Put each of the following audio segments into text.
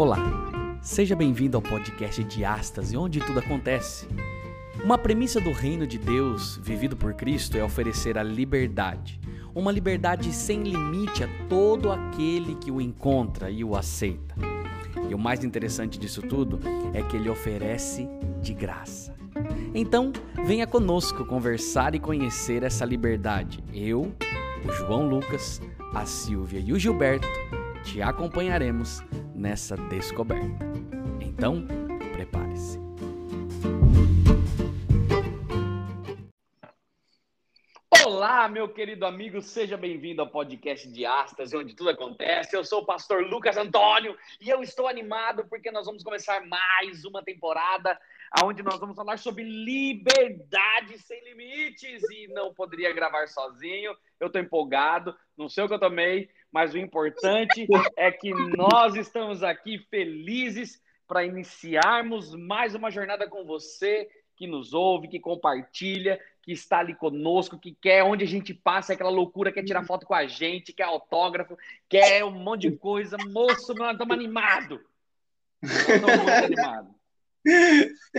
Olá, seja bem-vindo ao podcast de Astas, onde tudo acontece. Uma premissa do reino de Deus, vivido por Cristo, é oferecer a liberdade. Uma liberdade sem limite a todo aquele que o encontra e o aceita. E o mais interessante disso tudo é que ele oferece de graça. Então, venha conosco conversar e conhecer essa liberdade. Eu, o João Lucas, a Silvia e o Gilberto te acompanharemos nessa descoberta. Então, prepare-se. Olá, meu querido amigo, seja bem-vindo ao podcast de Astas, onde tudo acontece. Eu sou o pastor Lucas Antônio e eu estou animado porque nós vamos começar mais uma temporada onde nós vamos falar sobre liberdade sem limites e não poderia gravar sozinho. Eu estou empolgado, não sei o que eu tomei, mas o importante é que nós estamos aqui felizes para iniciarmos mais uma jornada com você que nos ouve, que compartilha, que está ali conosco, que quer onde a gente passa, aquela loucura, quer tirar foto com a gente, quer autógrafo, quer um monte de coisa. Moço, nós estamos animados. Estamos muito animados.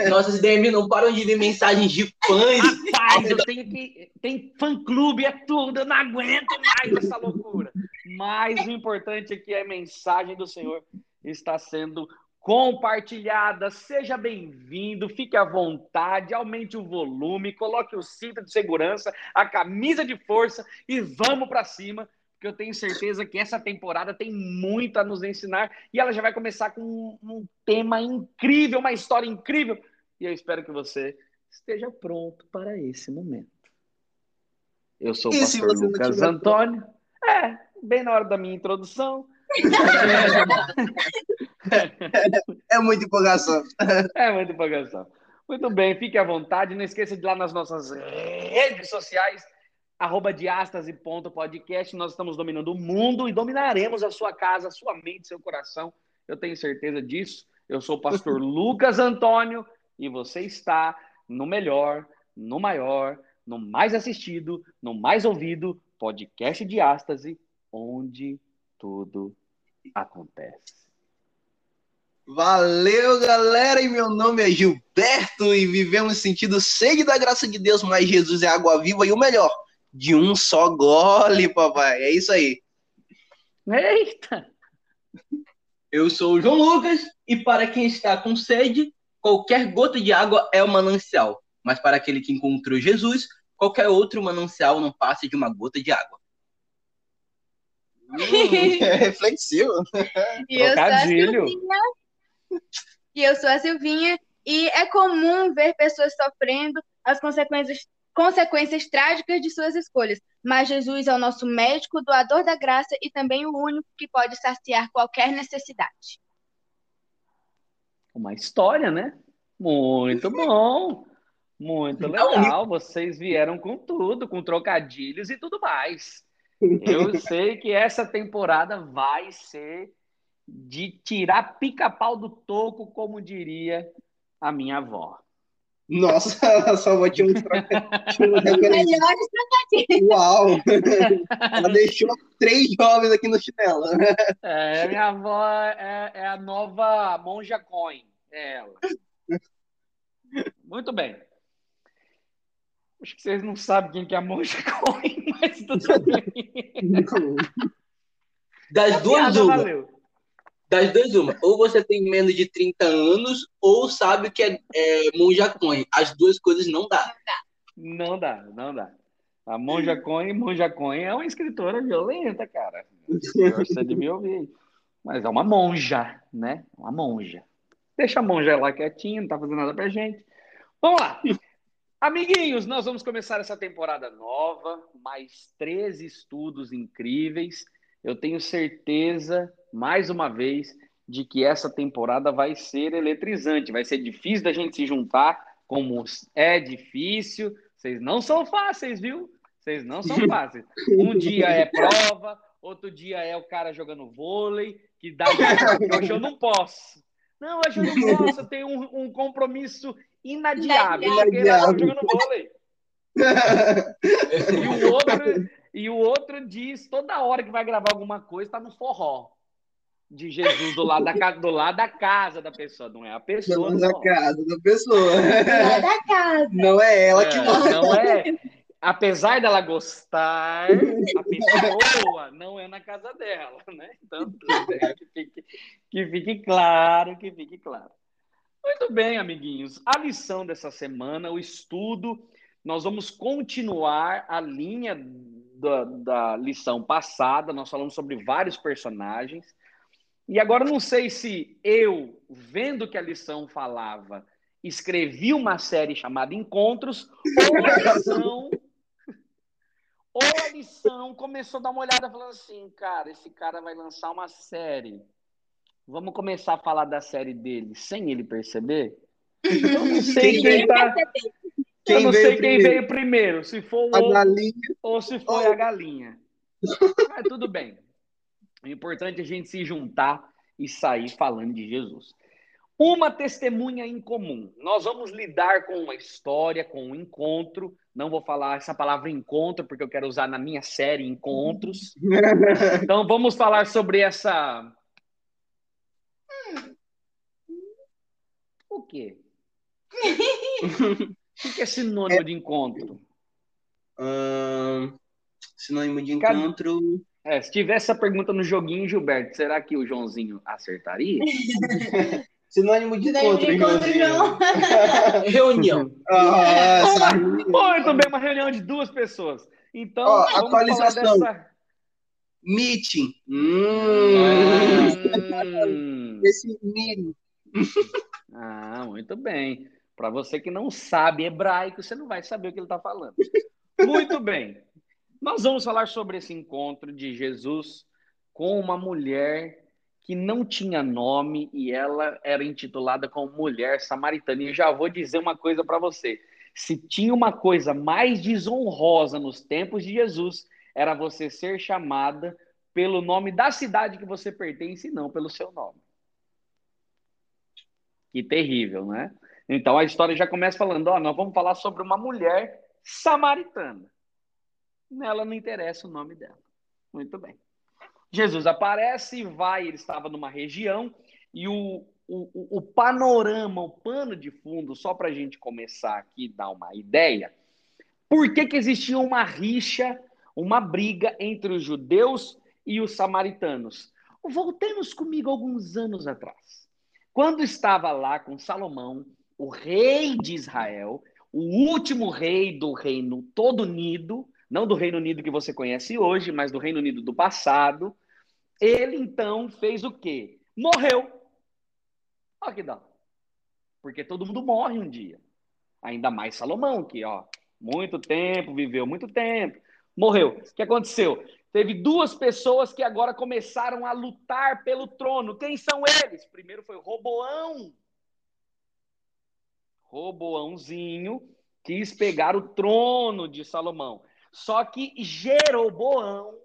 Nossas DM não param de ver mensagens de fãs. Rapaz, eu tenho que. Tem fã-clube, é tudo, eu não aguento mais essa loucura. Mas o importante é que a mensagem do Senhor está sendo compartilhada. Seja bem-vindo, fique à vontade, aumente o volume, coloque o cinto de segurança, a camisa de força e vamos para cima, porque eu tenho certeza que essa temporada tem muito a nos ensinar e ela já vai começar com um, um tema incrível, uma história incrível. E eu espero que você esteja pronto para esse momento. Eu sou o pastor Lucas Antônio. É, bem na hora da minha introdução. é muita empolgação. É muita empolgação. Muito bem, fique à vontade. Não esqueça de ir lá nas nossas redes sociais, arroba diastase.podcast. Nós estamos dominando o mundo e dominaremos a sua casa, a sua mente, seu coração. Eu tenho certeza disso. Eu sou o pastor Lucas Antônio e você está no melhor, no maior, no mais assistido, no mais ouvido podcast de Ástase, onde tudo acontece. Valeu, galera! E meu nome é Gilberto e vivemos sentido sede da graça de Deus, mas Jesus é água viva e o melhor, de um só gole, papai. É isso aí. Eita! Eu sou o João Lucas e para quem está com sede, qualquer gota de água é um manancial. Mas para aquele que encontrou Jesus, qualquer outro manancial não passa de uma gota de água. Hum, é reflexivo. E eu, sou a Silvinha, e eu sou a Silvinha. E é comum ver pessoas sofrendo as consequências, consequências trágicas de suas escolhas. Mas Jesus é o nosso médico, doador da graça e também o único que pode saciar qualquer necessidade. Uma história, né? Muito bom. Muito legal. Vocês vieram com tudo, com trocadilhos e tudo mais. Eu sei que essa temporada vai ser de tirar pica-pau do toco, como diria a minha avó. Nossa, a sua avó tinha um Melhores trocadilhos. Uau! Ela deixou três jovens aqui no chinelo. É, minha avó é, é a nova Monja Coin. É ela. Muito bem. Acho que vocês não sabem quem que é a Monja Coin, mas tudo bem. Das duas, uma. Valeu. Das duas, uma. Ou você tem menos de 30 anos, ou sabe que é, é Monja Coin. As duas coisas não dá. Não dá, não dá. A Monja Coin, Monja Coin é uma escritora violenta, cara. Você de me ouvir. Mas é uma monja, né? Uma monja. Deixa a monja lá quietinha, não tá fazendo nada pra gente. Vamos lá. Amiguinhos, nós vamos começar essa temporada nova, mais 13 estudos incríveis. Eu tenho certeza, mais uma vez, de que essa temporada vai ser eletrizante. Vai ser difícil da gente se juntar, como é difícil. Vocês não são fáceis, viu? Vocês não são fáceis. Um dia é prova, outro dia é o cara jogando vôlei, que dá hoje eu não posso. Não, hoje eu não posso, eu tenho um, um compromisso inadiável. inadiável. jogando vôlei. e, o outro, e o outro diz toda hora que vai gravar alguma coisa, tá no forró. de Jesus do lado da, do lado da casa da pessoa, não é a pessoa. Da só. casa da pessoa. Lá da casa. Não é ela que É, mora. não é. Apesar dela gostar, a pessoa não é na casa dela, né? Então, que fique, que fique claro, que fique claro. Muito bem, amiguinhos. A lição dessa semana, o estudo, nós vamos continuar a linha da, da lição passada. Nós falamos sobre vários personagens. E agora não sei se eu, vendo que a lição falava, escrevi uma série chamada Encontros, ou a lição, ou a lição começou a dar uma olhada falando assim, cara, esse cara vai lançar uma série. Vamos começar a falar da série dele sem ele perceber? Eu não sei Quem quem, veio- tá. Quem eu não sei quem primeiro? veio primeiro, se for o A ovo galinha. ou se foi a galinha. Mas tudo bem. O importante é a gente se juntar e sair falando de Jesus. Uma testemunha em comum. Nós vamos lidar com uma história, com um encontro. Não vou falar essa palavra encontro, porque eu quero usar na minha série Encontros. Então vamos falar sobre essa. O quê? O que é sinônimo de encontro? Ahn, sinônimo de encontro. É, se tivesse essa pergunta no joguinho, Gilberto, será que o Joãozinho acertaria? Sinônimo de encontro, de encontro, Joãozinho. Reunião. Ah, essa Muito bem, uma reunião de duas pessoas. Então, vamos atualização. falar dessa. Meeting. Hum. Hum. Esse mínimo. Ah, muito bem. Para você que não sabe hebraico, você não vai saber o que ele está falando. Muito bem. Nós vamos falar sobre esse encontro de Jesus com uma mulher que não tinha nome e ela era intitulada como mulher samaritana. E já vou dizer uma coisa para você. Se tinha uma coisa mais desonrosa nos tempos de Jesus, era você ser chamada pelo nome da cidade que você pertence e não pelo seu nome. Que terrível, né? Então a história já começa falando: ó, nós vamos falar sobre uma mulher samaritana. Nela não interessa o nome dela. Muito bem. Jesus aparece e vai, ele estava numa região, e o, o, o panorama, o pano de fundo, só para a gente começar aqui dar uma ideia, por que, que existia uma rixa, uma briga entre os judeus e os samaritanos? Voltemos comigo alguns anos atrás. Quando estava lá com Salomão, o rei de Israel, o último rei do reino todo unido, não do Reino Unido que você conhece hoje, mas do Reino Unido do passado, ele então fez o quê? Morreu. Olha que dá. Porque todo mundo morre um dia. Ainda mais Salomão, que, ó, muito tempo, viveu muito tempo, morreu. O que aconteceu? Teve duas pessoas que agora começaram a lutar pelo trono. Quem são eles? Primeiro foi Roboão. Roboãozinho quis pegar o trono de Salomão. Só que Jeroboão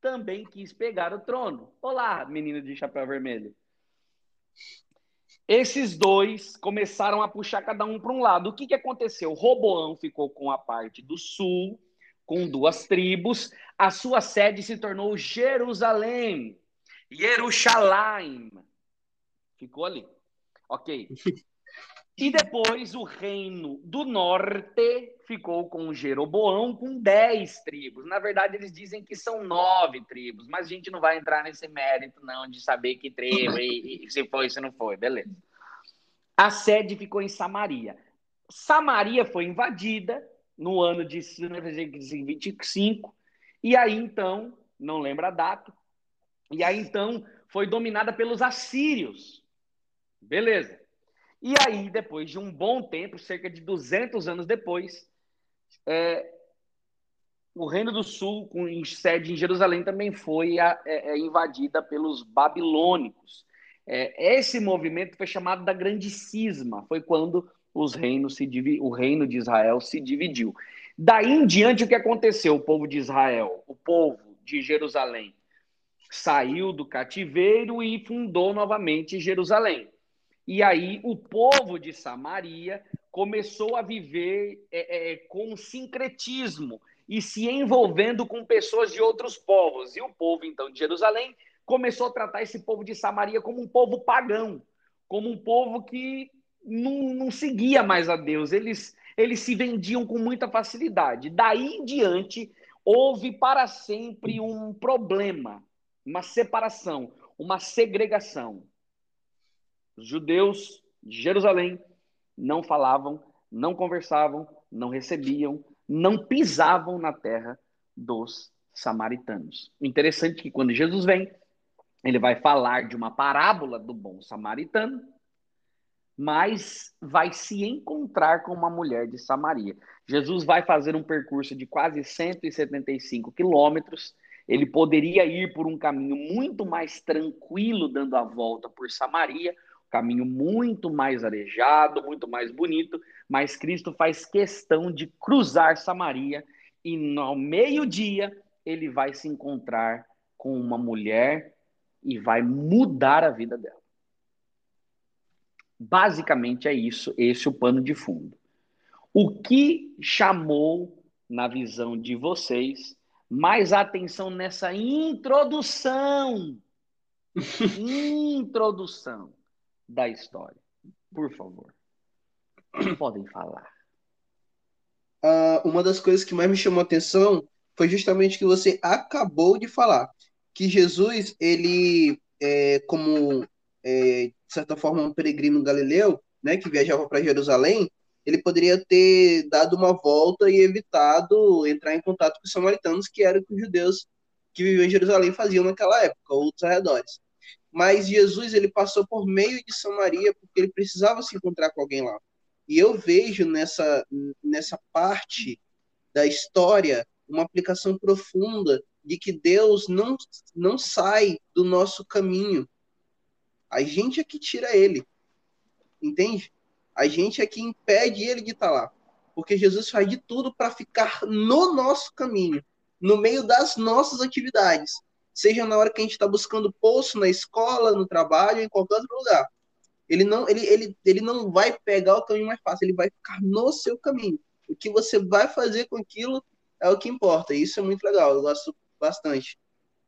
também quis pegar o trono. Olá, menino de chapéu vermelho. Esses dois começaram a puxar cada um para um lado. O que, que aconteceu? Roboão ficou com a parte do sul, com duas tribos. A sua sede se tornou Jerusalém. Jerusalém. Ficou ali. Ok. E depois o reino do norte ficou com Jeroboão com dez tribos. Na verdade, eles dizem que são nove tribos, mas a gente não vai entrar nesse mérito, não, de saber que tribo e, e se foi, se não foi, beleza. A sede ficou em Samaria. Samaria foi invadida no ano de 1925, e aí então, não lembro a data, e aí então foi dominada pelos assírios. Beleza. E aí, depois de um bom tempo, cerca de 200 anos depois, é, o Reino do Sul, com sede em Jerusalém, também foi a, é, é, invadida pelos babilônicos. É, esse movimento foi chamado da Grande Cisma, foi quando os reinos se o reino de Israel se dividiu. Daí em diante, o que aconteceu? O povo de Israel, o povo de Jerusalém, saiu do cativeiro e fundou novamente Jerusalém. E aí o povo de Samaria começou a viver é, é, com sincretismo e se envolvendo com pessoas de outros povos. E o povo, então, de Jerusalém começou a tratar esse povo de Samaria como um povo pagão, como um povo que não, não seguia mais a Deus. Eles, eles se vendiam com muita facilidade. Daí em diante, houve para sempre um problema, uma separação, uma segregação. Os judeus de Jerusalém não falavam, não conversavam, não recebiam, não pisavam na terra dos samaritanos. Interessante que quando Jesus vem, ele vai falar de uma parábola do bom samaritano, mas vai se encontrar com uma mulher de Samaria. Jesus vai fazer um percurso de quase 175 quilômetros. Ele poderia ir por um caminho muito mais tranquilo, dando a volta por Samaria, caminho muito mais arejado, muito mais bonito, mas Cristo faz questão de cruzar Samaria e no meio-dia ele vai se encontrar com uma mulher e vai mudar a vida dela. Basicamente é isso, esse é o pano de fundo. O que chamou na visão de vocês mais atenção nessa introdução? introdução da história. Por favor. Podem falar. Uh, uma das coisas que mais me chamou a atenção foi justamente que você acabou de falar, que Jesus, ele, é, como, é, de certa forma, um peregrino galileu, né, que viajava para Jerusalém, ele poderia ter dado uma volta e evitado entrar em contato com os samaritanos, que eram os judeus que viviam em Jerusalém faziam naquela época, ou dos arredores. Mas Jesus, ele passou por meio de Samaria, porque ele precisava se encontrar com alguém lá. E eu vejo nessa, nessa parte da história uma aplicação profunda de que Deus não, não sai do nosso caminho. A gente é que tira ele. Entende? A gente é que impede ele de estar lá. Porque Jesus faz de tudo para ficar no nosso caminho, no meio das nossas atividades. Seja na hora que a gente está buscando poço na escola, no trabalho, em qualquer outro lugar. Ele não, ele, ele, ele não vai pegar o caminho mais fácil, ele vai ficar no seu caminho. O que você vai fazer com aquilo é o que importa. Isso é muito legal. Eu gosto bastante.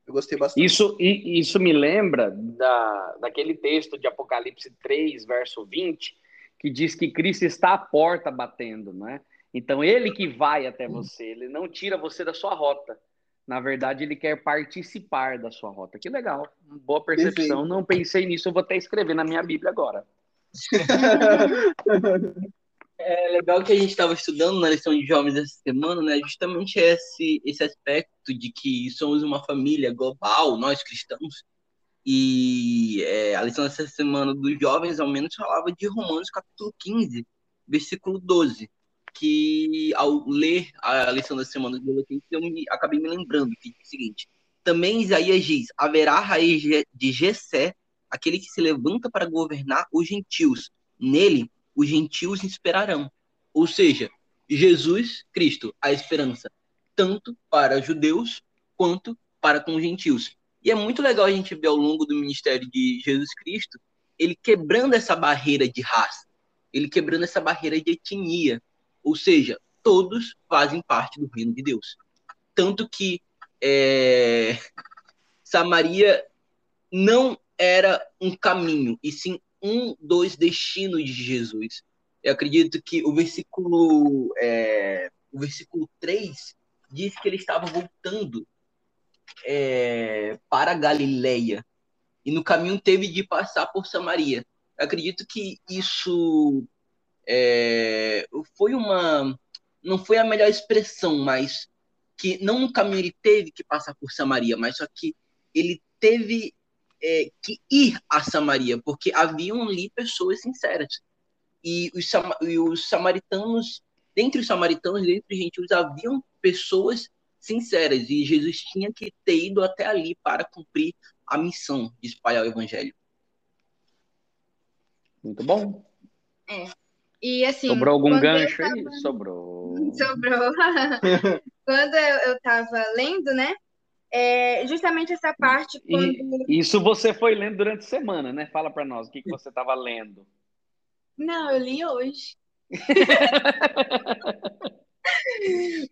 Eu gostei bastante. Isso, isso me lembra da, daquele texto de Apocalipse 3, verso 20, que diz que Cristo está à porta batendo, né? Então, ele que vai até você, ele não tira você da sua rota. Na verdade, ele quer participar da sua rota. Que legal. Boa percepção. Não pensei nisso, eu vou até escrever na minha Bíblia agora. É legal que a gente estava estudando na lição de jovens essa semana, né? Justamente esse, esse aspecto de que somos uma família global, nós cristãos. E é, a lição dessa semana dos jovens, ao menos, falava de Romanos capítulo 15, versículo 12. Que ao ler a lição da semana dos adolescentes, eu me, acabei me lembrando que o seguinte: Também Isaías diz: haverá raiz de Jessé, aquele que se levanta para governar os gentios. Nele os gentios esperarão. Ou seja, Jesus Cristo, a esperança, tanto para judeus quanto para com os gentios. E é muito legal a gente ver ao longo do ministério de Jesus Cristo ele quebrando essa barreira de raça, ele quebrando essa barreira de etnia. Ou seja, todos fazem parte do reino de Deus. Tanto que é, Samaria não era um caminho, e sim um dos destinos de Jesus. Eu acredito que o versículo, é, o versículo 3 diz que ele estava voltando é, para Galileia e no caminho teve de passar por Samaria. Eu acredito que isso é, foi uma não foi a melhor expressão, mas que não no caminho ele teve que passar por Samaria, mas só que ele teve é, que ir a Samaria, porque haviam ali pessoas sinceras. E os, e os samaritanos, dentre os samaritanos, dentre os gentios, haviam pessoas sinceras. E Jesus tinha que ter ido até ali para cumprir a missão de espalhar o evangelho. Muito bom. É. E assim. Sobrou algum gancho tava... aí? Sobrou. Sobrou. quando eu estava lendo, né? É justamente essa parte quando... E isso você foi lendo durante a semana, né? Fala para nós o que, que você estava lendo. Não, eu li hoje.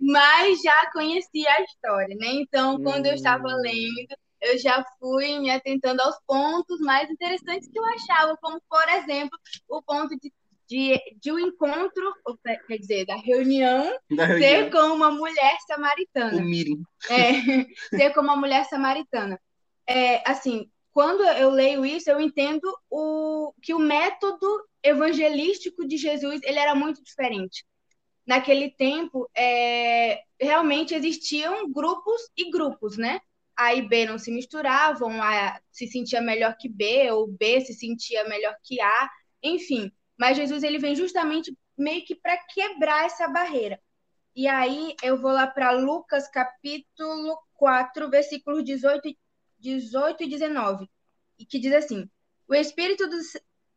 Mas já conhecia a história, né? Então, quando hum. eu estava hum. lendo, eu já fui me atentando aos pontos mais interessantes que eu achava, como, por exemplo, o ponto de, de, de um encontro, quer dizer, da reunião, da reunião. ser com uma mulher samaritana. O Mirim. É, ser com uma mulher samaritana. É, assim, quando eu leio isso, eu entendo o, que o método evangelístico de Jesus ele era muito diferente naquele tempo, é, realmente existiam grupos e grupos, né? A e B não se misturavam, A se sentia melhor que B, ou B se sentia melhor que A, enfim. Mas Jesus ele vem justamente meio que para quebrar essa barreira. E aí eu vou lá para Lucas capítulo 4, versículos 18, 18 e 19, e que diz assim: O Espírito do,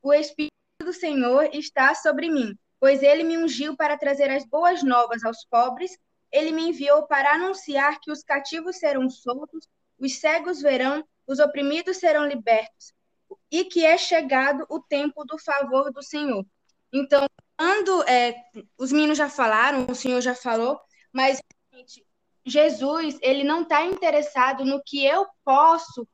o Espírito do Senhor está sobre mim pois ele me ungiu para trazer as boas novas aos pobres, ele me enviou para anunciar que os cativos serão soltos, os cegos verão, os oprimidos serão libertos, e que é chegado o tempo do favor do Senhor. Então, quando é, os meninos já falaram, o Senhor já falou, mas Jesus ele não está interessado no que eu posso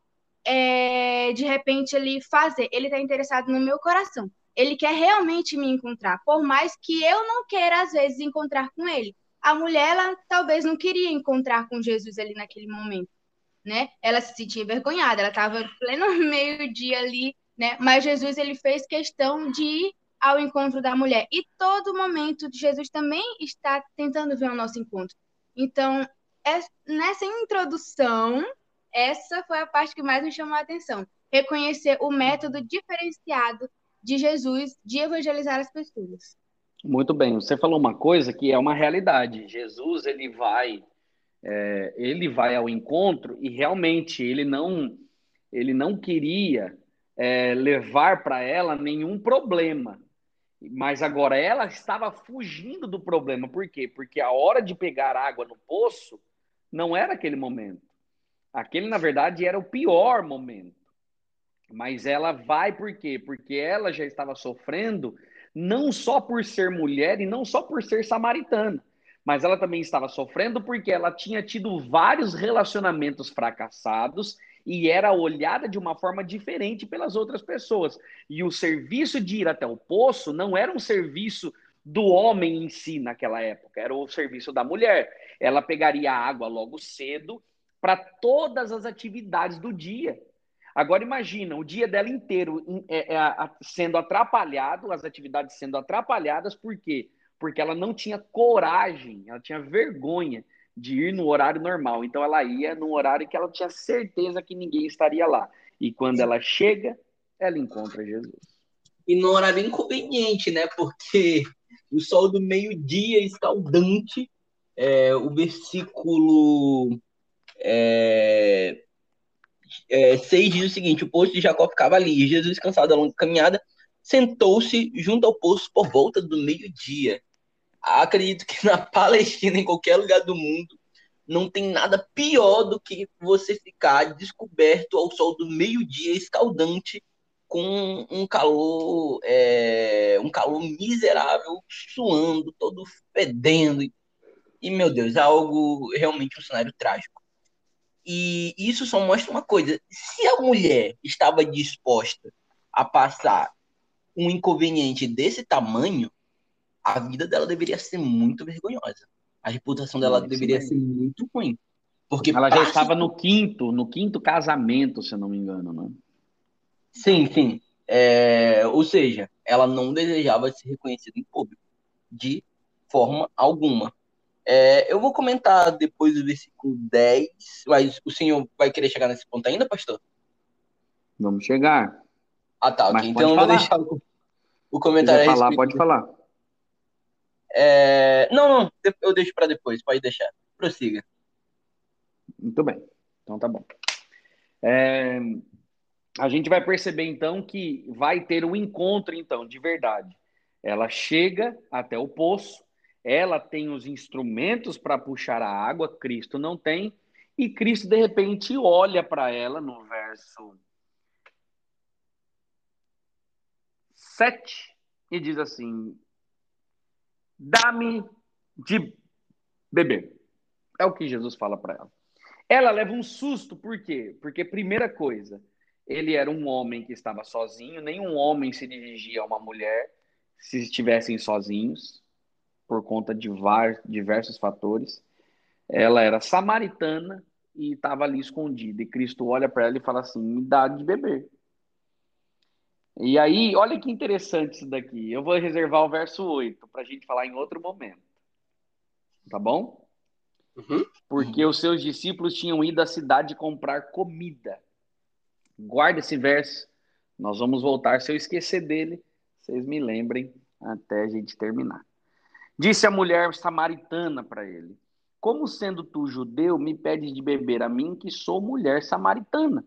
é, de repente ele fazer, ele está interessado no meu coração. Ele quer realmente me encontrar, por mais que eu não queira, às vezes, encontrar com ele. A mulher, ela talvez não queria encontrar com Jesus ali naquele momento, né? Ela se sentia envergonhada, ela estava pleno meio-dia ali, né? Mas Jesus, ele fez questão de ir ao encontro da mulher. E todo momento Jesus também está tentando vir ao nosso encontro. Então, é, nessa introdução, essa foi a parte que mais me chamou a atenção. Reconhecer o método diferenciado de Jesus de evangelizar as pessoas. Muito bem, você falou uma coisa que é uma realidade. Jesus ele vai, é, ele vai ao encontro e realmente ele não, ele não queria é, levar para ela nenhum problema. Mas agora ela estava fugindo do problema. Por quê? Porque a hora de pegar água no poço não era aquele momento. Aquele, na verdade, era o pior momento. Mas ela vai por quê? Porque ela já estava sofrendo não só por ser mulher e não só por ser samaritana, mas ela também estava sofrendo porque ela tinha tido vários relacionamentos fracassados e era olhada de uma forma diferente pelas outras pessoas. E o serviço de ir até o poço não era um serviço do homem em si naquela época, era o serviço da mulher. Ela pegaria água logo cedo para todas as atividades do dia. Agora imagina o dia dela inteiro é, é, sendo atrapalhado, as atividades sendo atrapalhadas, por quê? Porque ela não tinha coragem, ela tinha vergonha de ir no horário normal. Então ela ia no horário que ela tinha certeza que ninguém estaria lá. E quando ela chega, ela encontra Jesus. E no horário inconveniente, né? Porque o sol do meio-dia escaldante, é, o versículo é, é, 6 diz o seguinte: o poço de Jacó ficava ali. Jesus, cansado da longa caminhada, sentou-se junto ao poço por volta do meio-dia. Acredito que na Palestina, em qualquer lugar do mundo, não tem nada pior do que você ficar descoberto ao sol do meio-dia escaldante com um calor é, um calor miserável suando todo fedendo. E meu Deus é algo realmente um cenário trágico. E isso só mostra uma coisa: se a mulher estava disposta a passar um inconveniente desse tamanho, a vida dela deveria ser muito vergonhosa. A reputação dela sim, deveria ser muito ruim. Porque ela já estava no quinto, no quinto casamento, se eu não me engano, né? Sim, sim. É, ou seja, ela não desejava ser reconhecida em público, de forma alguma. É, eu vou comentar depois do versículo 10, mas o senhor vai querer chegar nesse ponto ainda, pastor? Vamos chegar. Ah, tá, ok. Então eu vou deixar o, o comentário falar, Pode falar. É... Não, não, eu deixo para depois, pode deixar. Prossiga. Muito bem, então tá bom. É... A gente vai perceber então que vai ter um encontro, então, de verdade. Ela chega até o poço, ela tem os instrumentos para puxar a água, Cristo não tem, e Cristo de repente olha para ela no verso 7 e diz assim: Dá-me de beber. É o que Jesus fala para ela. Ela leva um susto, por quê? Porque, primeira coisa, ele era um homem que estava sozinho, nenhum homem se dirigia a uma mulher se estivessem sozinhos, por conta de vários, diversos fatores. Ela era samaritana e estava ali escondida. E Cristo olha para ela e fala assim: me dá de beber. E aí, olha que interessante isso daqui. Eu vou reservar o verso 8 para a gente falar em outro momento. Tá bom? Uhum. Porque os seus discípulos tinham ido à cidade comprar comida. Guarda esse verso. Nós vamos voltar. Se eu esquecer dele, vocês me lembrem até a gente terminar. Disse a mulher samaritana para ele: Como sendo tu judeu, me pedes de beber a mim, que sou mulher samaritana?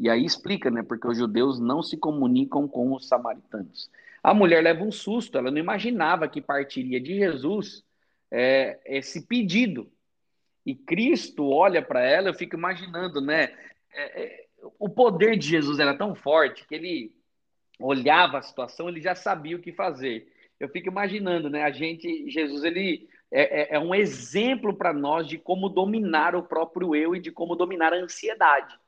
E aí explica, né? Porque os judeus não se comunicam com os samaritanos. A mulher leva um susto, ela não imaginava que partiria de Jesus é, esse pedido. E Cristo olha para ela, eu fico imaginando, né? É, é, o poder de Jesus era tão forte que ele olhava a situação, ele já sabia o que fazer. Eu fico imaginando, né? A gente, Jesus, ele é, é, é um exemplo para nós de como dominar o próprio eu e de como dominar a ansiedade,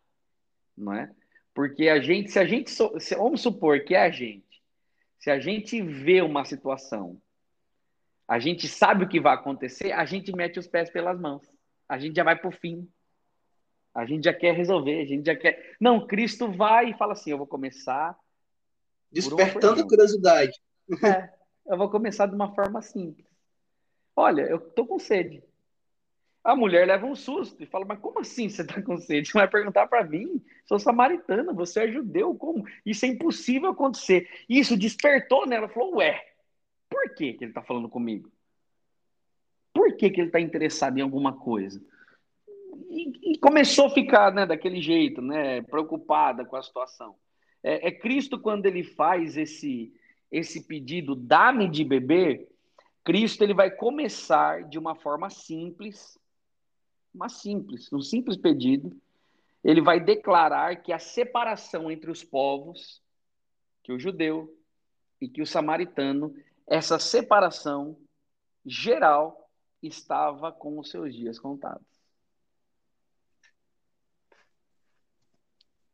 não é? Porque a gente, se a gente, se, vamos supor que é a gente, se a gente vê uma situação, a gente sabe o que vai acontecer, a gente mete os pés pelas mãos, a gente já vai para o fim, a gente já quer resolver, a gente já quer. Não, Cristo vai e fala assim: eu vou começar. Despertando a curiosidade. É, eu vou começar de uma forma simples. Olha, eu tô com sede. A mulher leva um susto e fala: Mas como assim você tá com sede? Você vai perguntar para mim? Sou samaritana, você é judeu, como? Isso é impossível acontecer. Isso despertou nela. Ela falou: Ué, por que, que ele tá falando comigo? Por que, que ele está interessado em alguma coisa? E, e, começou a ficar né, daquele jeito, né, preocupada com a situação. É, é Cristo, quando ele faz esse, esse pedido, dá-me de beber, Cristo ele vai começar de uma forma simples, uma simples, um simples pedido. Ele vai declarar que a separação entre os povos, que o judeu e que o samaritano, essa separação geral estava com os seus dias contados.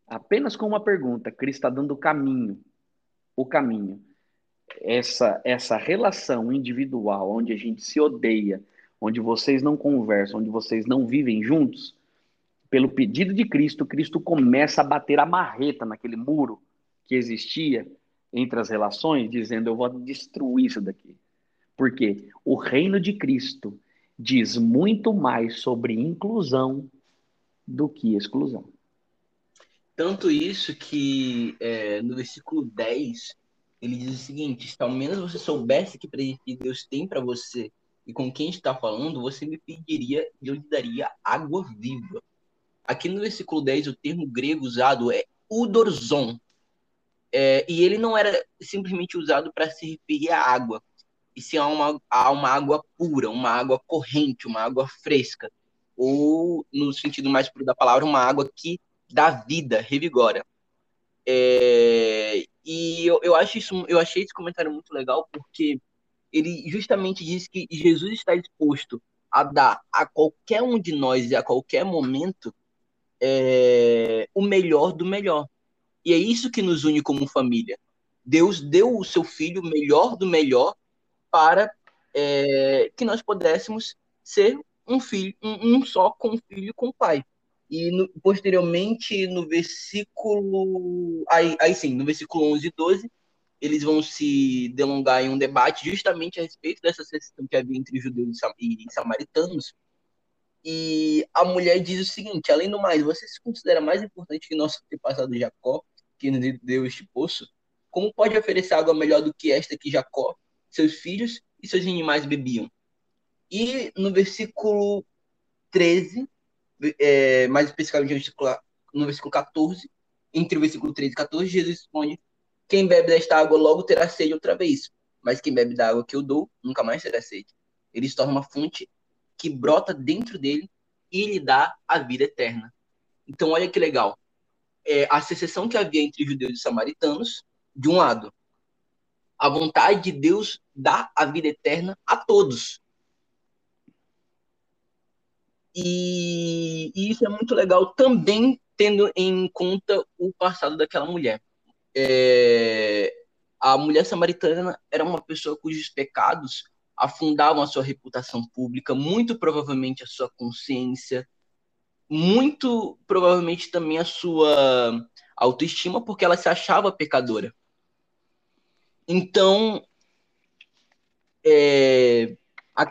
Apenas com uma pergunta, Cristo está dando o caminho, o caminho essa, essa relação individual, onde a gente se odeia, onde vocês não conversam, onde vocês não vivem juntos, pelo pedido de Cristo, Cristo começa a bater a marreta naquele muro que existia entre as relações, dizendo: Eu vou destruir isso daqui. Porque o reino de Cristo diz muito mais sobre inclusão do que exclusão. Tanto isso que é, no versículo 10 ele diz o seguinte: se ao menos você soubesse que presente Deus tem para você e com quem está falando, você me pediria e eu lhe daria água viva. Aqui no versículo 10, o termo grego usado é udorzon. É, e ele não era simplesmente usado para se referir à água, e sim a uma, a uma água pura, uma água corrente, uma água fresca. Ou, no sentido mais puro da palavra, uma água que dá vida, revigora. É, e eu, eu acho isso, eu achei esse comentário muito legal porque ele justamente diz que Jesus está disposto a dar a qualquer um de nós e a qualquer momento é, o melhor do melhor. E é isso que nos une como família. Deus deu o seu filho melhor do melhor para é, que nós pudéssemos ser um filho, um, um só com o filho e com o pai. E no, posteriormente, no versículo. Aí, aí sim, no versículo 11 e 12, eles vão se delongar em um debate justamente a respeito dessa questão que havia entre judeus e samaritanos. E a mulher diz o seguinte: além do mais, você se considera mais importante que nosso antepassado Jacó, que nos deu este poço? Como pode oferecer água melhor do que esta que Jacó, seus filhos e seus animais bebiam? E no versículo 13, é, mais especificamente no versículo, no versículo 14, entre o versículo 13 e 14, Jesus responde: Quem bebe desta água logo terá sede outra vez, mas quem bebe da água que eu dou nunca mais terá sede. Ele se torna uma fonte que brota dentro dele e lhe dá a vida eterna. Então, olha que legal. É, a secessão que havia entre judeus e samaritanos, de um lado, a vontade de Deus dá a vida eterna a todos. E, e, isso é muito legal também tendo em conta o passado daquela mulher. É, a mulher samaritana era uma pessoa cujos pecados afundavam a sua reputação pública, muito provavelmente a sua consciência, muito provavelmente também a sua autoestima, porque ela se achava pecadora. Então, é, a,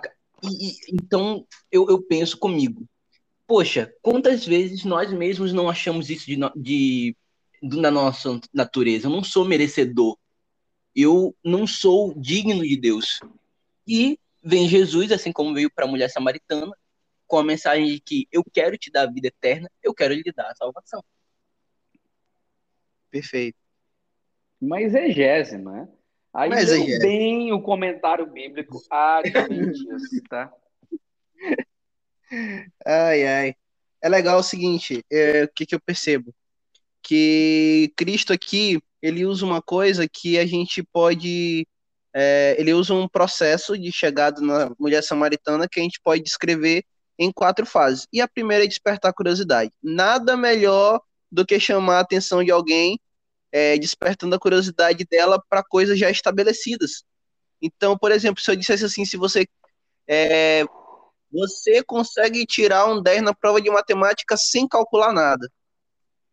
e, então eu, eu penso comigo, poxa, quantas vezes nós mesmos não achamos isso de, de, de, na nossa natureza? Eu não sou merecedor, eu não sou digno de Deus. E vem Jesus, assim como veio para a mulher samaritana, com a mensagem de que eu quero te dar a vida eterna, eu quero lhe dar a salvação. Perfeito. Uma exegese, né? Aí Mas é. bem o comentário bíblico adventista. ai, ai. É legal o seguinte, é, o que, que eu percebo? Que Cristo aqui, ele usa uma coisa que a gente pode é, ele usa um processo de chegada na mulher samaritana que a gente pode descrever em quatro fases. E a primeira é despertar curiosidade. Nada melhor do que chamar a atenção de alguém, é, despertando a curiosidade dela para coisas já estabelecidas. Então, por exemplo, se eu dissesse assim, se você é, você consegue tirar um 10 na prova de matemática sem calcular nada.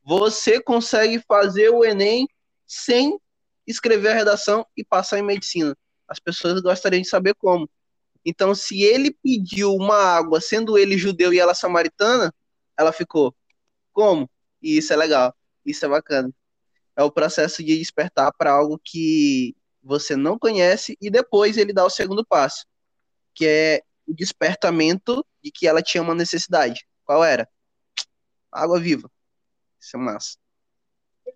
Você consegue fazer o Enem sem escrever a redação e passar em medicina. As pessoas gostariam de saber como. Então, se ele pediu uma água, sendo ele judeu e ela samaritana, ela ficou. Como? E isso é legal. Isso é bacana. É o processo de despertar para algo que você não conhece e depois ele dá o segundo passo, que é o despertamento de que ela tinha uma necessidade. Qual era? Água viva. Isso é massa.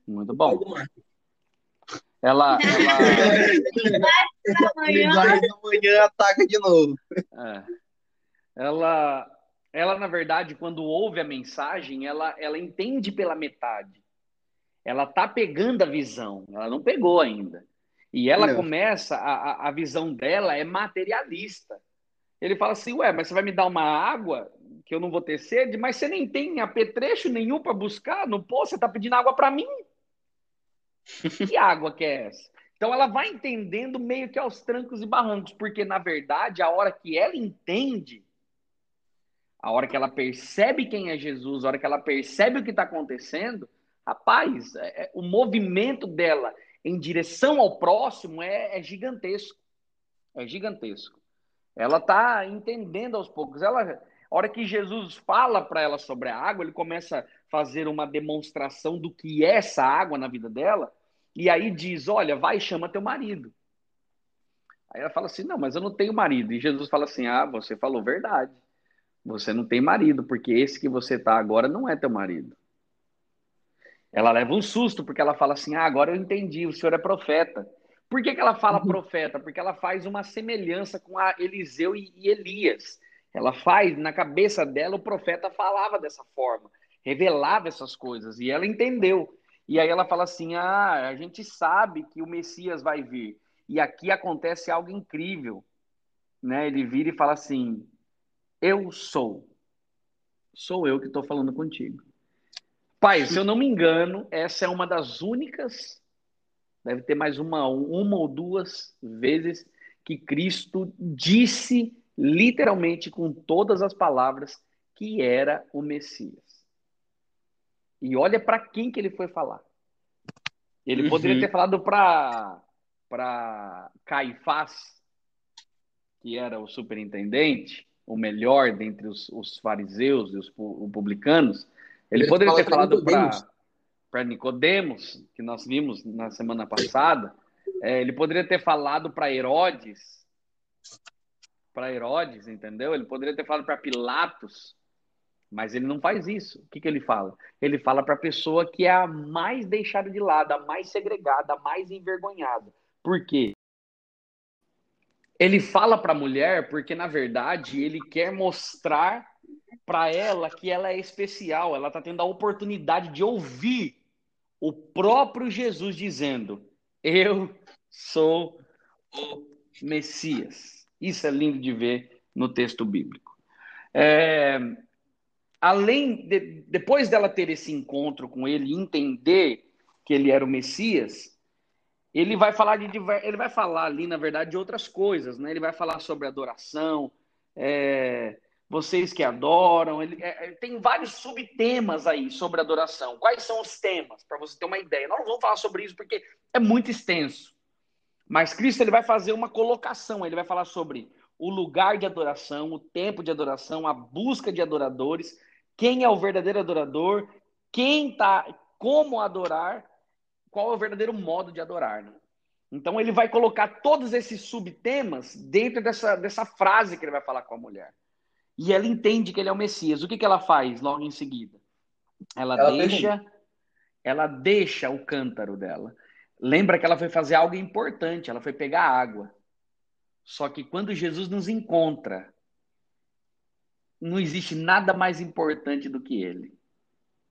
Muito bom. Ela. ela... amanhã ataca de novo. É. Ela, ela, na verdade, quando ouve a mensagem, ela, ela entende pela metade. Ela tá pegando a visão, ela não pegou ainda. E ela não. começa, a, a visão dela é materialista. Ele fala assim: Ué, mas você vai me dar uma água que eu não vou ter sede, mas você nem tem apetrecho nenhum para buscar no poço, você está pedindo água para mim? Que água que é essa? Então ela vai entendendo meio que aos trancos e barrancos, porque na verdade, a hora que ela entende, a hora que ela percebe quem é Jesus, a hora que ela percebe o que está acontecendo, rapaz, é, é, o movimento dela em direção ao próximo é, é gigantesco. É gigantesco. Ela está entendendo aos poucos. Ela, a hora que Jesus fala para ela sobre a água, ele começa a fazer uma demonstração do que é essa água na vida dela. E aí diz: Olha, vai e chama teu marido. Aí ela fala assim: Não, mas eu não tenho marido. E Jesus fala assim: Ah, você falou verdade. Você não tem marido, porque esse que você está agora não é teu marido. Ela leva um susto, porque ela fala assim: Ah, agora eu entendi, o senhor é profeta. Por que, que ela fala uhum. profeta? Porque ela faz uma semelhança com a Eliseu e Elias. Ela faz, na cabeça dela, o profeta falava dessa forma, revelava essas coisas, e ela entendeu. E aí ela fala assim: ah, a gente sabe que o Messias vai vir. E aqui acontece algo incrível. Né? Ele vira e fala assim: Eu sou. Sou eu que estou falando contigo. Pai, se eu não me engano, essa é uma das únicas, deve ter mais uma, uma ou duas vezes que Cristo disse literalmente com todas as palavras que era o Messias. E olha para quem que ele foi falar. Ele uhum. poderia ter falado para para Caifás, que era o superintendente, o melhor dentre os, os fariseus e os, os publicanos. Ele, ele poderia ter falado para Nicodemos, que nós vimos na semana passada. É, ele poderia ter falado para Herodes, para Herodes, entendeu? Ele poderia ter falado para Pilatos. Mas ele não faz isso. O que, que ele fala? Ele fala para a pessoa que é a mais deixada de lado, a mais segregada, a mais envergonhada. Por quê? Ele fala para a mulher porque, na verdade, ele quer mostrar para ela que ela é especial. Ela está tendo a oportunidade de ouvir o próprio Jesus dizendo: Eu sou o Messias. Isso é lindo de ver no texto bíblico. É, além de, depois dela ter esse encontro com ele, entender que ele era o Messias, ele vai falar de ele vai falar ali, na verdade, de outras coisas, né? Ele vai falar sobre adoração, é, vocês que adoram, ele é, tem vários subtemas aí sobre adoração. Quais são os temas para você ter uma ideia? Nós não vamos falar sobre isso porque é muito extenso. Mas Cristo ele vai fazer uma colocação, ele vai falar sobre o lugar de adoração, o tempo de adoração, a busca de adoradores, quem é o verdadeiro adorador, quem tá, como adorar, qual é o verdadeiro modo de adorar. Né? Então ele vai colocar todos esses subtemas dentro dessa, dessa frase que ele vai falar com a mulher. E ela entende que ele é o Messias. O que, que ela faz logo em seguida? Ela, ela deixa, ela deixa o cântaro dela. Lembra que ela foi fazer algo importante, ela foi pegar água. Só que quando Jesus nos encontra, não existe nada mais importante do que ele.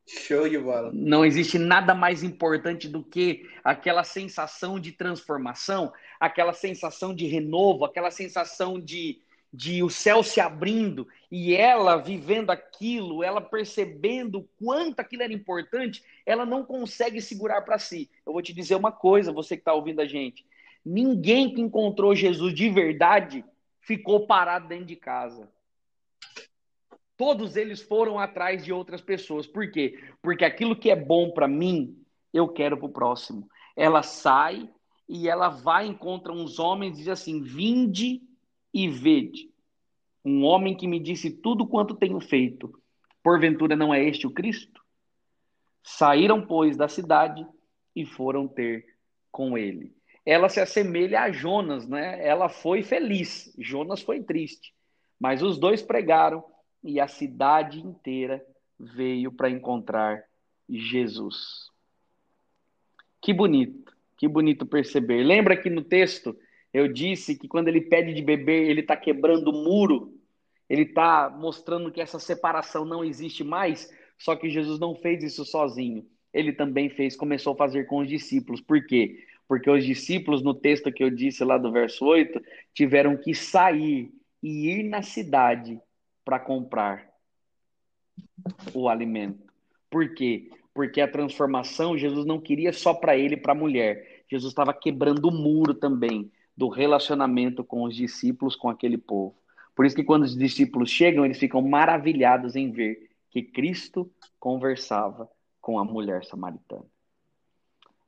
Show de bola. Não existe nada mais importante do que aquela sensação de transformação, aquela sensação de renovo, aquela sensação de, de o céu se abrindo e ela vivendo aquilo, ela percebendo quanto aquilo era importante, ela não consegue segurar para si. Eu vou te dizer uma coisa, você que está ouvindo a gente: ninguém que encontrou Jesus de verdade ficou parado dentro de casa. Todos eles foram atrás de outras pessoas. Por quê? Porque aquilo que é bom para mim, eu quero para o próximo. Ela sai e ela vai encontra uns homens e diz assim: Vinde e vede. Um homem que me disse tudo quanto tenho feito. Porventura não é este o Cristo? Saíram, pois, da cidade e foram ter com ele. Ela se assemelha a Jonas, né? Ela foi feliz, Jonas foi triste. Mas os dois pregaram e a cidade inteira veio para encontrar Jesus. Que bonito, que bonito perceber. Lembra que no texto eu disse que quando ele pede de beber, ele está quebrando o muro, ele está mostrando que essa separação não existe mais. Só que Jesus não fez isso sozinho. Ele também fez, começou a fazer com os discípulos. Por quê? Porque os discípulos, no texto que eu disse lá do verso 8, tiveram que sair e ir na cidade para comprar o alimento. Por quê? Porque a transformação Jesus não queria só para ele e para a mulher. Jesus estava quebrando o muro também do relacionamento com os discípulos, com aquele povo. Por isso que quando os discípulos chegam, eles ficam maravilhados em ver que Cristo conversava com a mulher samaritana.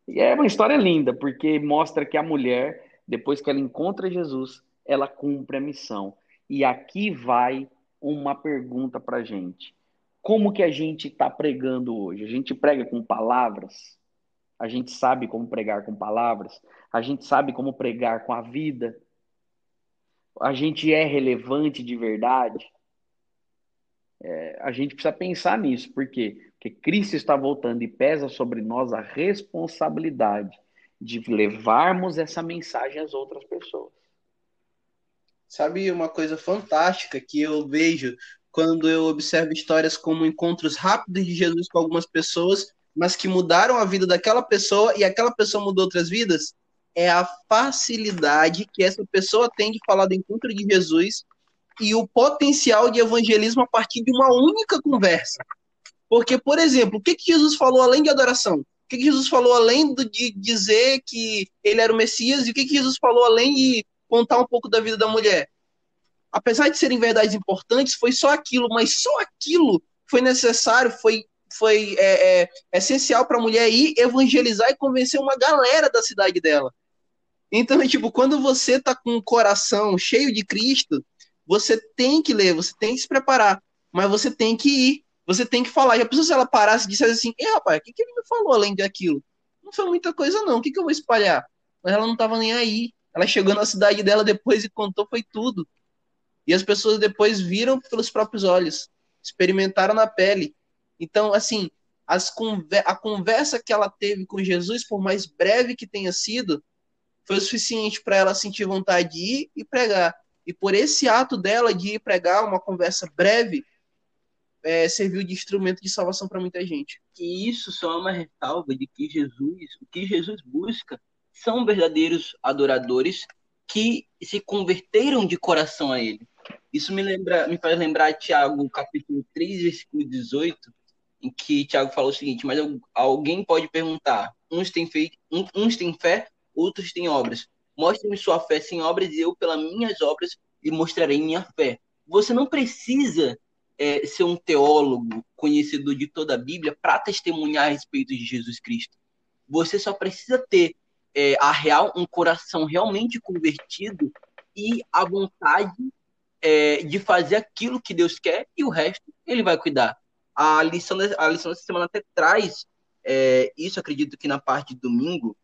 E é uma história linda, porque mostra que a mulher, depois que ela encontra Jesus, ela cumpre a missão. E aqui vai uma pergunta para a gente. Como que a gente está pregando hoje? A gente prega com palavras? A gente sabe como pregar com palavras? A gente sabe como pregar com a vida? A gente é relevante de verdade? É, a gente precisa pensar nisso, por quê? Porque Cristo está voltando e pesa sobre nós a responsabilidade de levarmos essa mensagem às outras pessoas. Sabe uma coisa fantástica que eu vejo quando eu observo histórias como encontros rápidos de Jesus com algumas pessoas, mas que mudaram a vida daquela pessoa e aquela pessoa mudou outras vidas? É a facilidade que essa pessoa tem de falar do encontro de Jesus e o potencial de evangelismo a partir de uma única conversa. Porque, por exemplo, o que, que Jesus falou além de adoração? O que, que Jesus falou além de dizer que ele era o Messias? E o que, que Jesus falou além de contar um pouco da vida da mulher. Apesar de serem verdades importantes, foi só aquilo, mas só aquilo foi necessário, foi, foi é, é, essencial para a mulher ir evangelizar e convencer uma galera da cidade dela. Então, tipo, quando você tá com o coração cheio de Cristo, você tem que ler, você tem que se preparar, mas você tem que ir, você tem que falar. Já pensou se ela parasse e dissesse assim, e rapaz, o que, que ele me falou além daquilo? Não foi muita coisa, não. O que, que eu vou espalhar? Mas ela não estava nem aí. Ela chegou na cidade dela depois e contou, foi tudo. E as pessoas depois viram pelos próprios olhos, experimentaram na pele. Então, assim, as conver a conversa que ela teve com Jesus, por mais breve que tenha sido, foi o suficiente para ela sentir vontade de ir e pregar. E por esse ato dela de ir pregar, uma conversa breve, é, serviu de instrumento de salvação para muita gente. E isso só é uma ressalva de que Jesus, o que Jesus busca são verdadeiros adoradores que se converteram de coração a ele. Isso me lembra, me faz lembrar Tiago, capítulo 3, versículo 18, em que Tiago falou o seguinte: Mas alguém pode perguntar: uns têm, feito, uns têm fé, outros têm obras. Mostre-me sua fé sem obras, e eu, pelas minhas obras, lhe mostrarei minha fé. Você não precisa é, ser um teólogo, conhecedor de toda a Bíblia, para testemunhar a respeito de Jesus Cristo. Você só precisa ter é, a real, um coração realmente convertido e a vontade é, de fazer aquilo que Deus quer e o resto ele vai cuidar. A lição, a lição dessa semana até traz é, isso, acredito que na parte de domingo,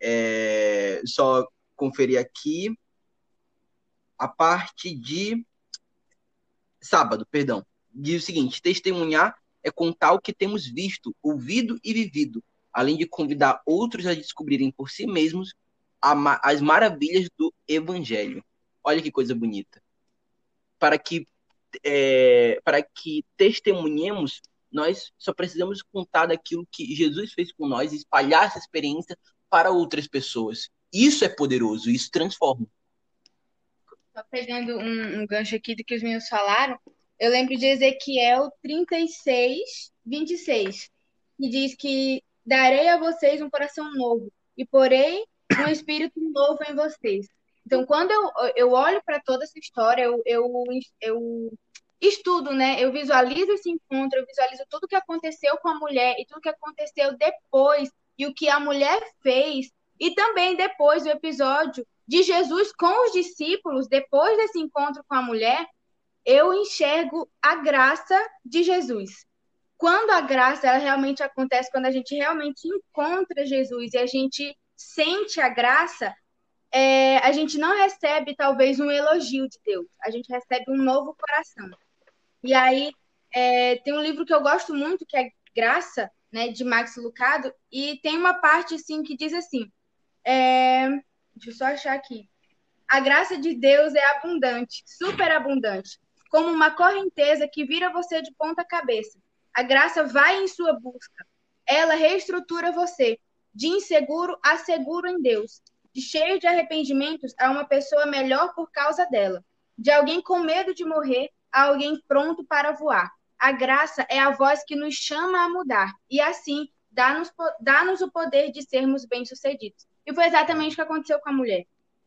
é, só conferir aqui a parte de sábado, perdão. Diz o seguinte: testemunhar é contar o que temos visto, ouvido e vivido, além de convidar outros a descobrirem por si mesmos as maravilhas do Evangelho. Olha que coisa bonita. Para que, é, para que testemunhemos, nós só precisamos contar daquilo que Jesus fez com nós, espalhar essa experiência para outras pessoas. Isso é poderoso, isso transforma. Só pegando um, um gancho aqui do que os meninos falaram, eu lembro de Ezequiel 36, 26, que diz que darei a vocês um coração novo e porei um espírito novo em vocês. Então, quando eu, eu olho para toda essa história, eu, eu, eu estudo, né? Eu visualizo esse encontro, eu visualizo tudo o que aconteceu com a mulher e tudo o que aconteceu depois e o que a mulher fez e também depois do episódio de Jesus com os discípulos, depois desse encontro com a mulher, eu enxergo a graça de Jesus quando a graça ela realmente acontece, quando a gente realmente encontra Jesus e a gente sente a graça, é, a gente não recebe talvez um elogio de Deus, a gente recebe um novo coração. E aí é, tem um livro que eu gosto muito que é Graça, né, de Max Lucado, e tem uma parte assim que diz assim, é, deixa eu só achar aqui. A graça de Deus é abundante, super abundante, como uma correnteza que vira você de ponta cabeça a graça vai em sua busca. Ela reestrutura você. De inseguro a seguro em Deus. De cheio de arrependimentos a uma pessoa melhor por causa dela. De alguém com medo de morrer alguém pronto para voar. A graça é a voz que nos chama a mudar. E assim, dá-nos dá o poder de sermos bem-sucedidos. E foi exatamente o que aconteceu com a mulher.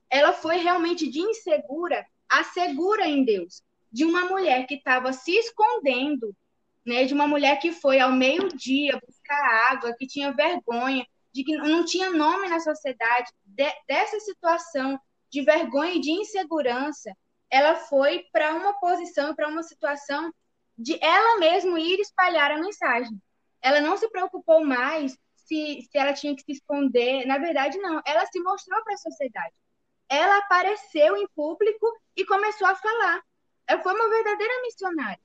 Ela foi realmente de insegura a segura em Deus. De uma mulher que estava se escondendo né, de uma mulher que foi ao meio-dia buscar água, que tinha vergonha, de que não tinha nome na sociedade, de, dessa situação de vergonha e de insegurança, ela foi para uma posição, para uma situação de ela mesma ir espalhar a mensagem. Ela não se preocupou mais se, se ela tinha que se esconder. Na verdade, não. Ela se mostrou para a sociedade. Ela apareceu em público e começou a falar. Ela foi uma verdadeira missionária.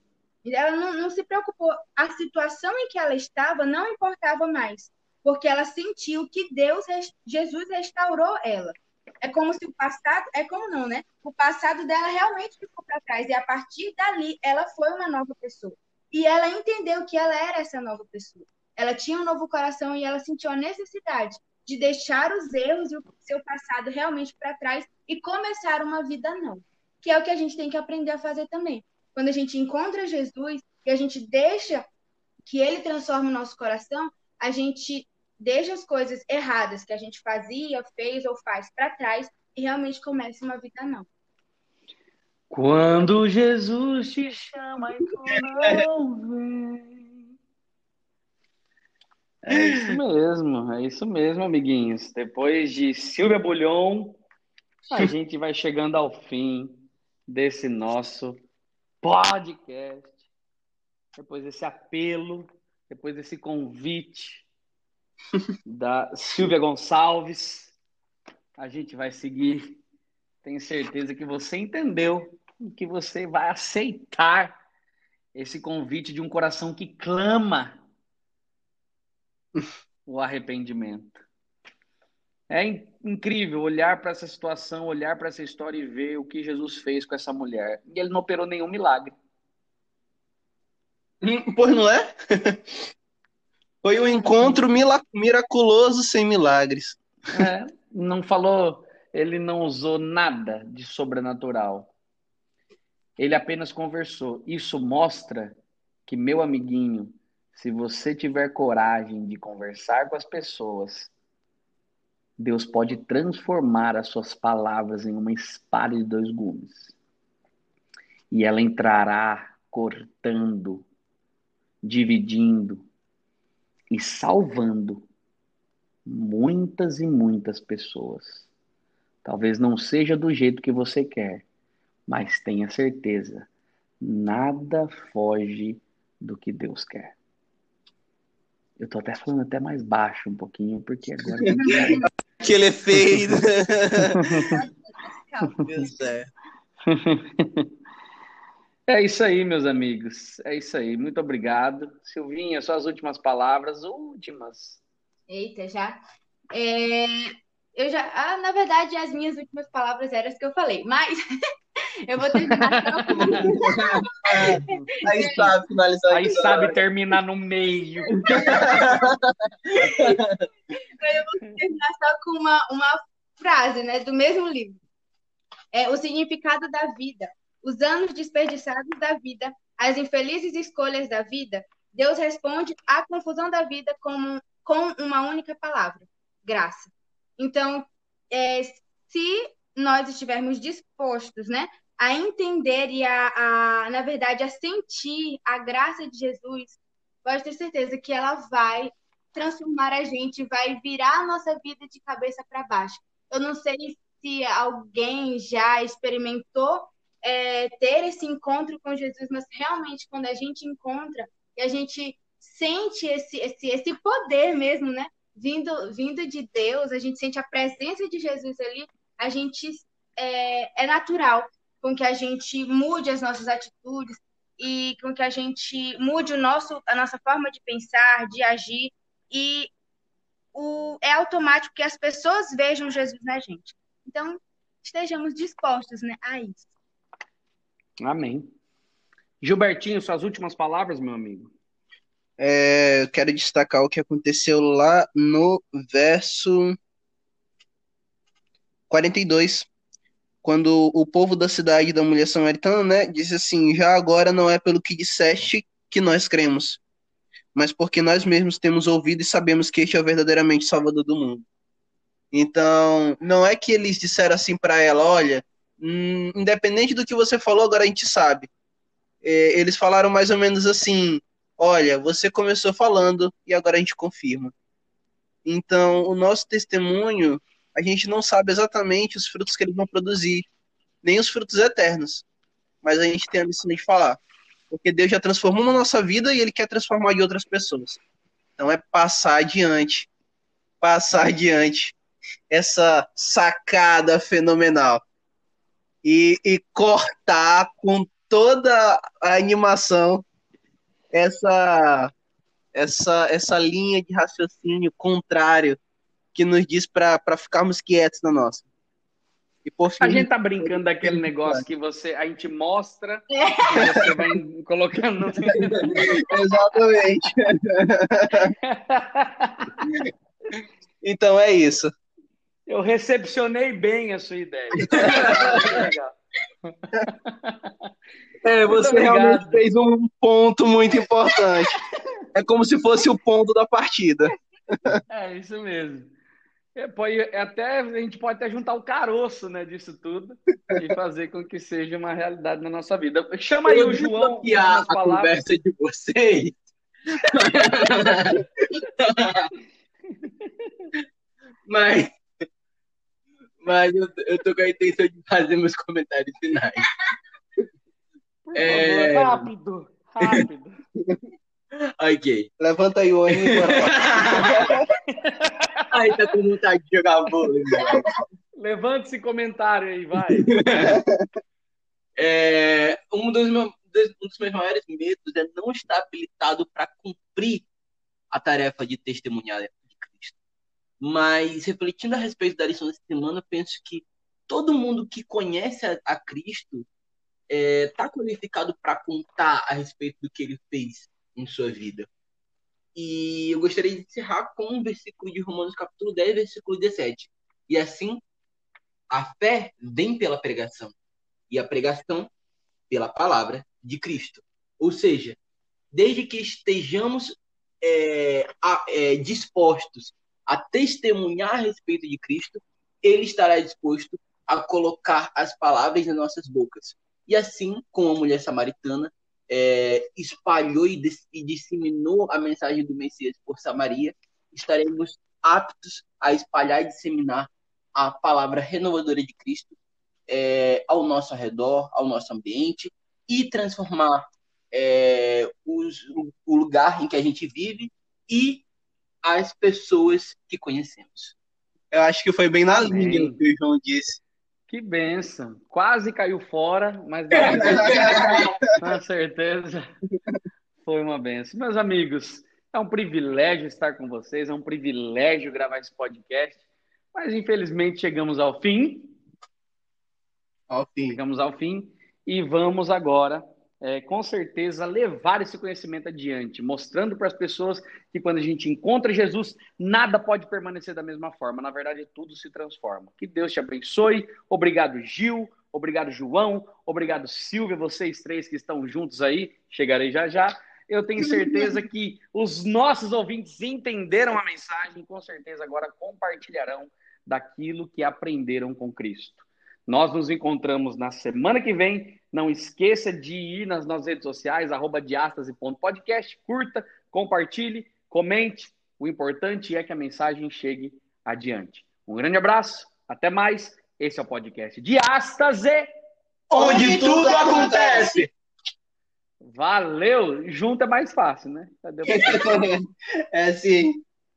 Ela não, não se preocupou. A situação em que ela estava não importava mais, porque ela sentiu que Deus, Jesus restaurou ela. É como se o passado, é como não, né? O passado dela realmente ficou para trás e a partir dali ela foi uma nova pessoa. E ela entendeu que ela era essa nova pessoa. Ela tinha um novo coração e ela sentiu a necessidade de deixar os erros e o seu passado realmente para trás e começar uma vida nova. Que é o que a gente tem que aprender a fazer também quando a gente encontra Jesus e a gente deixa que ele transforme o nosso coração, a gente deixa as coisas erradas que a gente fazia, fez ou faz para trás e realmente começa uma vida não. Quando Jesus te chama e tu não vem. É isso mesmo, é isso mesmo, amiguinhos. Depois de Silvia Bulhon, a gente vai chegando ao fim desse nosso podcast, depois desse apelo, depois desse convite da Silvia Gonçalves, a gente vai seguir. Tenho certeza que você entendeu e que você vai aceitar esse convite de um coração que clama o arrependimento. É incrível olhar para essa situação, olhar para essa história e ver o que Jesus fez com essa mulher. E ele não operou nenhum milagre. Hum, pois não é? Foi um encontro miraculoso sem milagres. É, não falou, ele não usou nada de sobrenatural. Ele apenas conversou. Isso mostra que, meu amiguinho, se você tiver coragem de conversar com as pessoas, Deus pode transformar as suas palavras em uma espada de dois gumes. E ela entrará cortando, dividindo e salvando muitas e muitas pessoas. Talvez não seja do jeito que você quer, mas tenha certeza, nada foge do que Deus quer. Eu tô até falando até mais baixo um pouquinho, porque agora. Aquele efeito. Deus é. É isso aí, meus amigos. É isso aí. Muito obrigado. Silvinha, suas últimas palavras, últimas. Eita, já. É, eu já, ah, na verdade, as minhas últimas palavras eram as que eu falei, mas eu vou terminar. Aí sabe finalizar. Aí sabe terminar no meio. eu vou terminar só com uma, uma frase, né, do mesmo livro. É o significado da vida, os anos desperdiçados da vida, as infelizes escolhas da vida. Deus responde à confusão da vida com uma única palavra: graça. Então, é, se nós estivermos dispostos, né, a entender e a, a, na verdade, a sentir a graça de Jesus, pode ter certeza que ela vai transformar a gente, vai virar a nossa vida de cabeça para baixo. Eu não sei se alguém já experimentou é, ter esse encontro com Jesus, mas realmente quando a gente encontra e a gente sente esse, esse, esse poder mesmo, né? Vindo, vindo de Deus, a gente sente a presença de Jesus ali, a gente é, é natural com que a gente mude as nossas atitudes e com que a gente mude o nosso, a nossa forma de pensar, de agir e o, é automático que as pessoas vejam Jesus na gente. Então, estejamos dispostos né, a isso. Amém. Gilbertinho, suas últimas palavras, meu amigo. É, eu quero destacar o que aconteceu lá no verso 42, quando o povo da cidade da mulher samaritana, né, disse assim: Já agora não é pelo que disseste que nós cremos, mas porque nós mesmos temos ouvido e sabemos que este é verdadeiramente Salvador do mundo. Então, não é que eles disseram assim para ela: Olha, hum, independente do que você falou, agora a gente sabe. É, eles falaram mais ou menos assim: olha, você começou falando e agora a gente confirma. Então, o nosso testemunho, a gente não sabe exatamente os frutos que eles vão produzir, nem os frutos eternos, mas a gente tem a missão de falar, porque Deus já transformou na nossa vida e Ele quer transformar de outras pessoas. Então, é passar adiante, passar adiante essa sacada fenomenal e, e cortar com toda a animação essa essa essa linha de raciocínio contrário que nos diz para ficarmos quietos na nossa. E por fim, a gente tá brincando daquele negócio que você a gente mostra é. e você vai colocando. Exatamente. então é isso. Eu recepcionei bem a sua ideia. legal. É, você realmente fez um ponto muito importante. É como se fosse o ponto da partida. É, isso mesmo. É, pode, é até, a gente pode até juntar o caroço né, disso tudo e fazer com que seja uma realidade na nossa vida. Chama aí Eu o João. a palavras. conversa de vocês. mas mas eu, eu tô com a intenção de fazer meus comentários finais. Por é... rápido, rápido. ok. Levanta aí o olho. aí tá com vontade de jogar vôlei. Levanta esse comentário aí, vai. É, um, dos meus, um dos meus maiores medos é não estar habilitado para cumprir a tarefa de testemunhar. Mas, refletindo a respeito da lição dessa semana, penso que todo mundo que conhece a, a Cristo está é, tá qualificado para contar a respeito do que ele fez em sua vida. E eu gostaria de encerrar com um versículo de Romanos capítulo 10, versículo 17. E assim, a fé vem pela pregação, e a pregação pela palavra de Cristo. Ou seja, desde que estejamos é, é, dispostos a testemunhar a respeito de Cristo, ele estará disposto a colocar as palavras nas nossas bocas. E assim, como a mulher samaritana é, espalhou e, e disseminou a mensagem do Messias por Samaria, estaremos aptos a espalhar e disseminar a palavra renovadora de Cristo é, ao nosso redor, ao nosso ambiente e transformar é, os, o lugar em que a gente vive e as pessoas que conhecemos. Eu acho que foi bem na Amém. linha que o João disse. Que benção. Quase caiu fora, mas com certeza foi uma benção. Meus amigos, é um privilégio estar com vocês, é um privilégio gravar esse podcast, mas infelizmente chegamos ao fim. Ao fim. Chegamos ao fim e vamos agora é, com certeza, levar esse conhecimento adiante, mostrando para as pessoas que quando a gente encontra Jesus, nada pode permanecer da mesma forma. Na verdade, tudo se transforma. Que Deus te abençoe. Obrigado, Gil. Obrigado, João. Obrigado, Silvia. Vocês três que estão juntos aí. Chegarei já já. Eu tenho certeza que os nossos ouvintes entenderam a mensagem. Com certeza, agora compartilharão daquilo que aprenderam com Cristo. Nós nos encontramos na semana que vem. Não esqueça de ir nas nossas redes sociais, arroba diastase.podcast, curta, compartilhe, comente. O importante é que a mensagem chegue adiante. Um grande abraço, até mais. Esse é o podcast Diástase, onde, onde tudo acontece. Valeu! Junto é mais fácil, né? é sim.